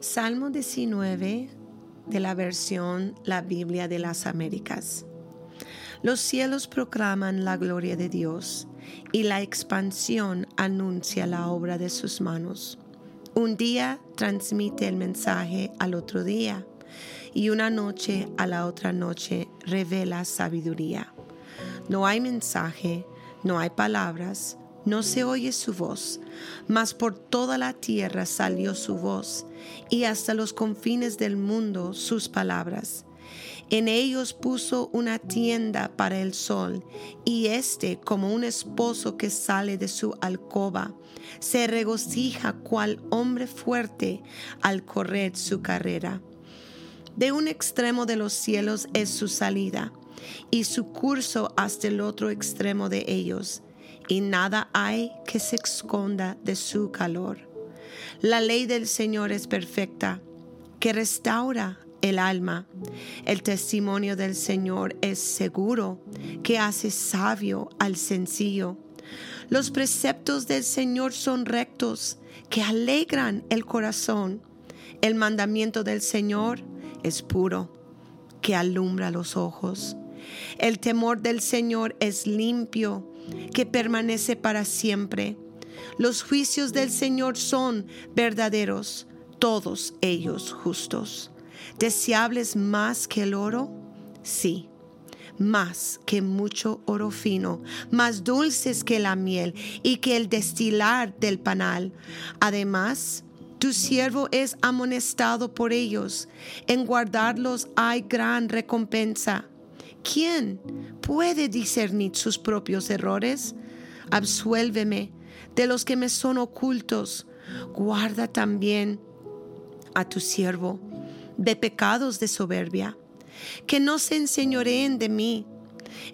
Salmo 19 de la versión La Biblia de las Américas. Los cielos proclaman la gloria de Dios y la expansión anuncia la obra de sus manos. Un día transmite el mensaje al otro día y una noche a la otra noche revela sabiduría. No hay mensaje, no hay palabras, no se oye su voz, mas por toda la tierra salió su voz, y hasta los confines del mundo sus palabras. En ellos puso una tienda para el sol, y éste, como un esposo que sale de su alcoba, se regocija cual hombre fuerte al correr su carrera. De un extremo de los cielos es su salida, y su curso hasta el otro extremo de ellos y nada hay que se esconda de su calor. La ley del Señor es perfecta, que restaura el alma. El testimonio del Señor es seguro, que hace sabio al sencillo. Los preceptos del Señor son rectos, que alegran el corazón. El mandamiento del Señor es puro, que alumbra los ojos. El temor del Señor es limpio, que permanece para siempre. Los juicios del Señor son verdaderos, todos ellos justos. ¿Deseables más que el oro? Sí, más que mucho oro fino, más dulces que la miel y que el destilar del panal. Además, tu siervo es amonestado por ellos. En guardarlos hay gran recompensa. ¿Quién puede discernir sus propios errores? Absuélveme de los que me son ocultos. Guarda también a tu siervo de pecados de soberbia, que no se enseñoreen de mí.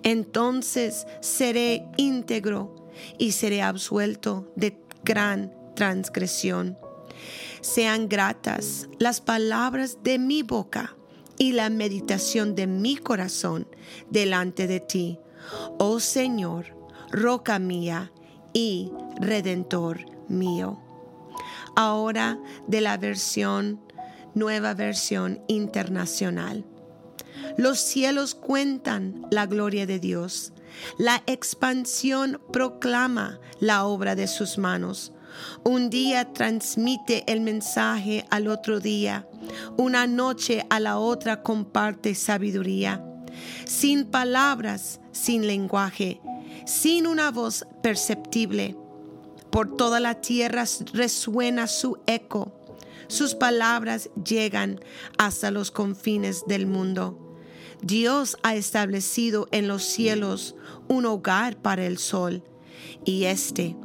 Entonces seré íntegro y seré absuelto de gran transgresión. Sean gratas las palabras de mi boca y la meditación de mi corazón delante de ti, oh Señor, roca mía y redentor mío. Ahora de la versión, nueva versión internacional. Los cielos cuentan la gloria de Dios. La expansión proclama la obra de sus manos. Un día transmite el mensaje al otro día. Una noche a la otra comparte sabiduría. Sin palabras, sin lenguaje, sin una voz perceptible. Por toda la tierra resuena su eco. Sus palabras llegan hasta los confines del mundo. Dios ha establecido en los cielos un hogar para el sol, y este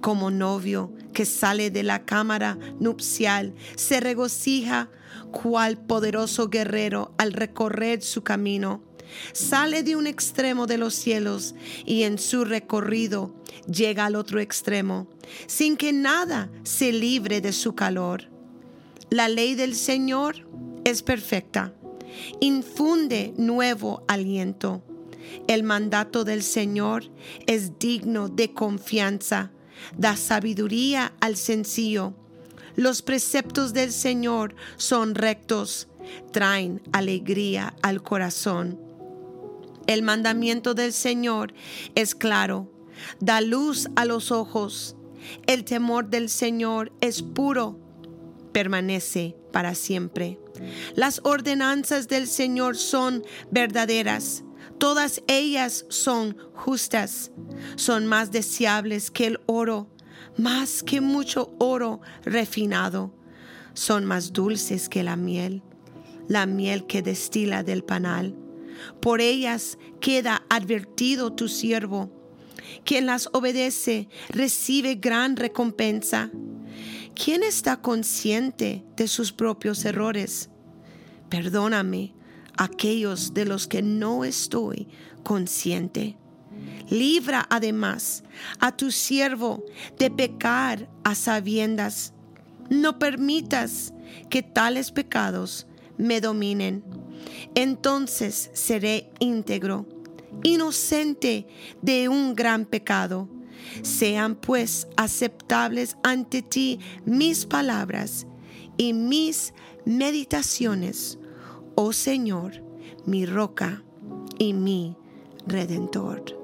como novio que sale de la cámara nupcial, se regocija cual poderoso guerrero al recorrer su camino. Sale de un extremo de los cielos y en su recorrido llega al otro extremo, sin que nada se libre de su calor. La ley del Señor es perfecta, infunde nuevo aliento. El mandato del Señor es digno de confianza da sabiduría al sencillo. Los preceptos del Señor son rectos, traen alegría al corazón. El mandamiento del Señor es claro, da luz a los ojos. El temor del Señor es puro, permanece para siempre. Las ordenanzas del Señor son verdaderas Todas ellas son justas, son más deseables que el oro, más que mucho oro refinado, son más dulces que la miel, la miel que destila del panal. Por ellas queda advertido tu siervo. Quien las obedece recibe gran recompensa. ¿Quién está consciente de sus propios errores? Perdóname aquellos de los que no estoy consciente. Libra además a tu siervo de pecar a sabiendas. No permitas que tales pecados me dominen. Entonces seré íntegro, inocente de un gran pecado. Sean pues aceptables ante ti mis palabras y mis meditaciones, oh Señor, mi roca y mi redentor.